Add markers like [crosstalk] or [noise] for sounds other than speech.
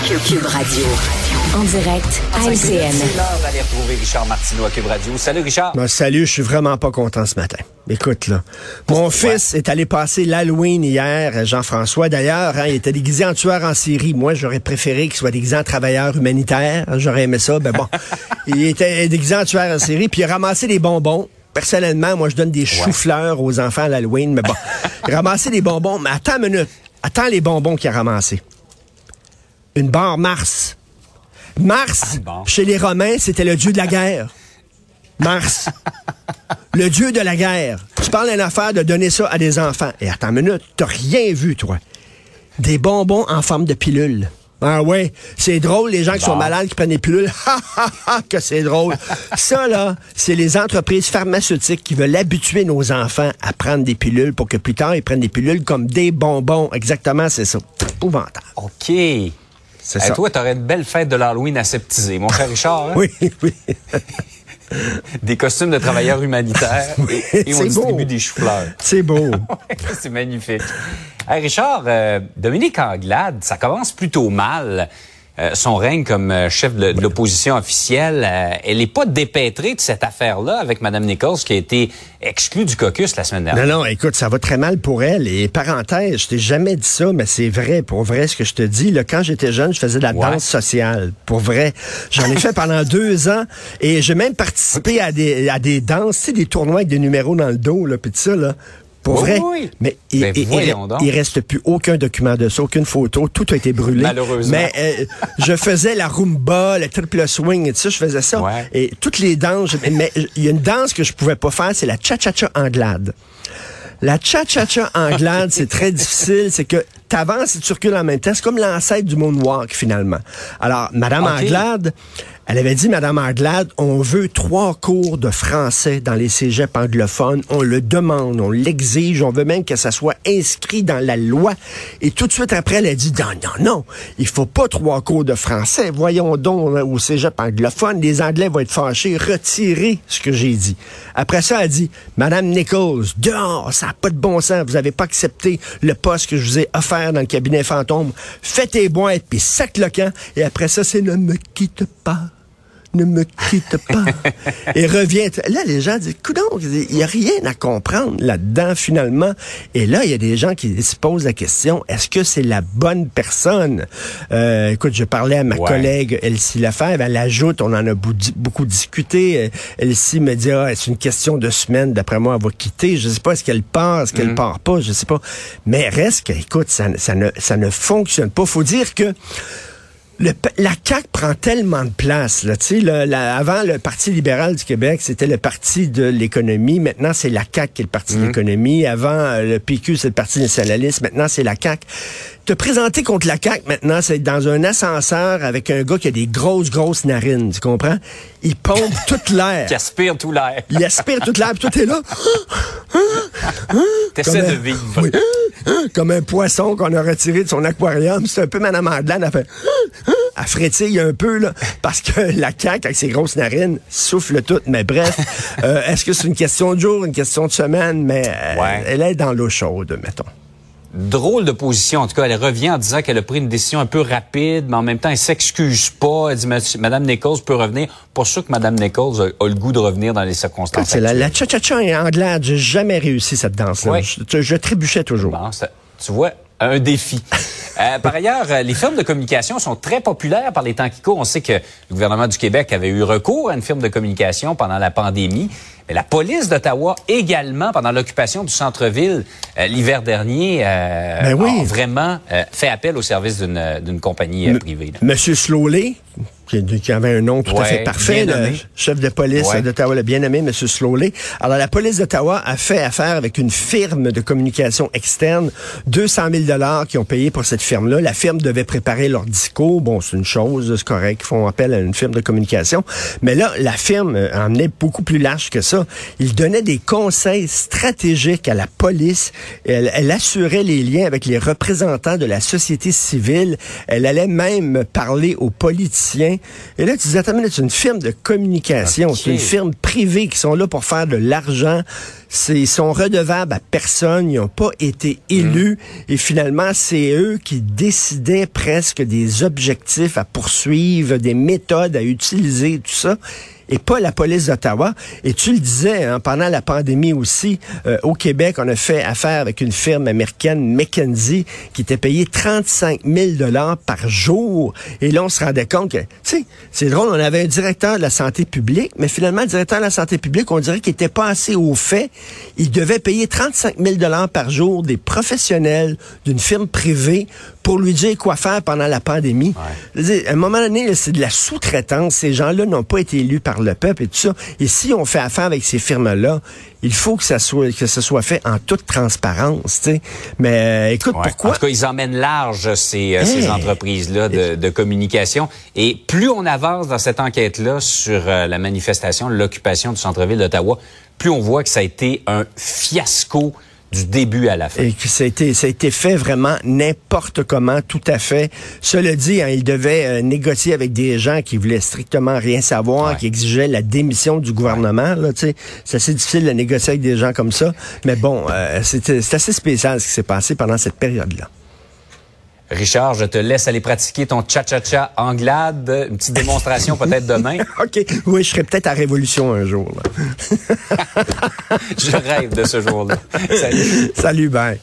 Cube Radio. En direct à LCN. C'est l'heure d'aller retrouver Richard Martineau à Cube Radio. Salut Richard. Ben, salut, je suis vraiment pas content ce matin. Écoute, là. Mon fils est allé passer l'Halloween hier, Jean-François. D'ailleurs, hein, il était déguisé en tueur en série. Moi, j'aurais préféré qu'il soit déguisé en travailleur humanitaire. J'aurais aimé ça. Ben bon. [laughs] il était déguisé en tueur en série, puis il a ramassé des bonbons. Personnellement, moi, je donne des choux-fleurs aux enfants à l'Halloween, mais bon. [laughs] il a ramassé des bonbons. Mais attends une minute. Attends les bonbons qu'il a ramassés. Une barre Mars. Mars, Ah, bon. chez les Romains, c'était le dieu de la guerre. Mars. [laughs] le dieu de la guerre. Tu parles d'une affaire de donner ça à des enfants. Et attends une minute, t'as rien vu, toi. Des bonbons en forme de pilule. Ah ouais, c'est drôle, les gens qui sont Bon. malades qui prennent des pilules. [laughs] Ha, ha, ha, que c'est drôle. Ça, là, c'est les entreprises pharmaceutiques qui veulent habituer nos enfants à prendre des pilules pour que plus tard, ils prennent des pilules comme des bonbons. Exactement, c'est ça. Épouvantable. OK. Hey, C'est ça. toi, t'aurais une belle fête de l'Halloween aseptisée, mon cher Richard. hein? [laughs] Oui, oui. [laughs] Des costumes de travailleurs humanitaires [laughs] et, et on c'est distribue beau. des choux-fleurs. C'est beau. C'est magnifique. Hey, Richard, euh, Dominique Anglade, ça commence plutôt mal. Euh, son règne comme euh, chef de, l'opposition officielle, euh, elle n'est pas dépêtrée de cette affaire-là avec Mme Nichols qui a été exclue du caucus la semaine dernière. Non, non, écoute, ça va très mal pour elle. Et parenthèse, je t'ai jamais dit ça, mais c'est vrai, pour vrai, ce que je te dis. Là, quand j'étais jeune, je faisais de la danse sociale. Pour vrai. J'en ai fait pendant [laughs] deux ans. Et j'ai même participé à des, à des danses, tu sais, des tournois avec des numéros dans le dos, là, puis tout ça, là. Pour Oui, vrai? oui. Mais il, Ben, donc. il reste plus aucun document de ça, aucune photo. Tout a été brûlé. Malheureusement. Mais euh, je faisais la rumba, le triple swing et tout ça, je faisais ça. Ouais. Et toutes les danses, mais il y a une danse que je pouvais pas faire, c'est la cha-cha-cha anglade. La cha-cha-cha anglade, c'est très difficile. C'est que t'avances et tu recules en même temps. C'est comme l'ancêtre du moonwalk, finalement. Alors, Madame. Anglade, elle avait dit, Madame Anglade, on veut trois cours de français dans les cégeps anglophones. On le demande, on l'exige. On veut même que ça soit inscrit dans la loi. Et tout de suite après, elle a dit, non, non, non, il faut pas trois cours de français. Voyons donc hein, au cégep anglophone. Les Anglais vont être fâchés. Retirez ce que j'ai dit. Après ça, elle a dit, Madame Nichols, dehors, ça n'a pas de bon sens. Vous n'avez pas accepté le poste que je vous ai offert dans le cabinet fantôme. Faites tes boîtes, puis sac le camp. Et après ça, c'est ne me quitte pas. Ne me quitte pas. [laughs] Et revient. Là, les gens disent, coudonc, il n'y a rien à comprendre là-dedans, finalement. Et là, il y a des gens qui se posent la question, est-ce que c'est la bonne personne? Euh, écoute, je parlais à ma Ouais. collègue Elsie Lefebvre, elle ajoute, on en a beaucoup discuté. Euh, Elsie me dit, ah, c'est une question de semaine, d'après moi, elle va quitter. Je sais pas, est-ce qu'elle part, est-ce qu'elle part pas, je sais pas. Mais reste que, écoute, ça, ça, ne, ça ne fonctionne pas. Faut dire que le, la CAQ prend tellement de place. Là, le- la- avant, le Parti libéral du Québec, c'était le parti de l'économie. Maintenant, c'est la CAQ qui est le parti de l'économie. Avant, euh, le PQ, c'est le Parti nationaliste. Maintenant, c'est la CAQ. Te présenter contre la CAQ, maintenant, c'est dans un ascenseur avec un gars qui a des grosses, grosses narines. Tu comprends? Il pompe [laughs] toute l'air. Qui aspire tout l'air. Il aspire toute l'air, puis toi, t'es là. [laughs] T'essaies de vivre. Oui. Comme un poisson qu'on a retiré de son aquarium. C'est un peu Madame Andelane. Elle fait... Elle frétille un peu, là, parce que [laughs] la caque, avec ses grosses narines, souffle tout. Mais bref, [laughs] euh, est-ce que c'est une question de jour, une question de semaine? Mais euh, elle est dans l'eau chaude, mettons. Drôle de position. En tout cas, elle revient en disant qu'elle a pris une décision un peu rapide, mais en même temps, elle s'excuse pas. Elle dit, Madame Nichols peut revenir. Pour sûr que Madame Nichols a, le goût de revenir dans les circonstances. C'est la, la cha-cha-cha anglaise. J'ai jamais réussi cette danse-là. Je, trébuchais toujours. tu vois, un défi. [laughs] Euh, par ailleurs, euh, les firmes de communication sont très populaires par les temps qui courent. On sait que le gouvernement du Québec avait eu recours à une firme de communication pendant la pandémie. La police d'Ottawa également, pendant l'occupation du centre-ville euh, l'hiver dernier, ben a vraiment fait appel au service d'une compagnie privée. Monsieur Slowley, qui, avait un nom tout à fait parfait, le chef de police d'Ottawa, le bien-aimé, M. Slowley. Alors, la police d'Ottawa a fait affaire avec une firme de communication externe, 200 000 dollars qui ont payé pour cette firme-là. La firme devait préparer leur discours. Bon, c'est une chose, c'est correct, ils font appel à une firme de communication. Mais là, la firme en est beaucoup plus large que ça. Il donnait des conseils stratégiques à la police. Elle, elle assurait les liens avec les représentants de la société civile. Elle allait même parler aux politiciens. Et là, tu disais, attends, c'est une firme de communication, c'est une firme privée qui sont là pour faire de l'argent. Ils sont redevables à personne, ils n'ont pas été élus. Et finalement, c'est eux qui décidaient presque des objectifs à poursuivre, des méthodes à utiliser, tout ça et pas la police d'Ottawa. Et tu le disais, hein, pendant la pandémie aussi, euh, au Québec, on a fait affaire avec une firme américaine, McKenzie, qui était payée 35 000 dollars par jour. Et là, on se rendait compte que, tu sais, c'est drôle, on avait un directeur de la santé publique, mais finalement, le directeur de la santé publique, on dirait qu'il était pas assez au fait. Il devait payer 35 000 dollars par jour des professionnels d'une firme privée pour lui dire quoi faire pendant la pandémie. À un moment donné, c'est de la sous-traitance. Ces gens-là n'ont pas été élus par le peuple et tout ça. Et si on fait affaire avec ces firmes-là, il faut que ça soit que ça soit fait en toute transparence, tu sais. Mais euh, écoute, pourquoi? En tout cas, ils emmènent large ces, euh, ces entreprises-là de, de, communication. Et plus on avance dans cette enquête-là sur euh, la manifestation, l'occupation du centre-ville d'Ottawa, plus on voit que ça a été un fiasco du début à la fin. Et que ça a été, ça a été fait vraiment n'importe comment, tout à fait. Cela dit, hein, il devait euh, négocier avec des gens qui voulaient strictement rien savoir, qui exigeaient la démission du gouvernement. Là, c'est assez difficile de négocier avec des gens comme ça. Mais bon, euh, c'est assez spécial ce qui s'est passé pendant cette période-là. Richard, je te laisse aller pratiquer ton cha-cha-cha anglade. Une petite démonstration peut-être demain. [laughs] OK. Oui, je serai peut-être à Révolution un jour. [laughs] je rêve de ce jour-là. [laughs] Salut. Salut, bye.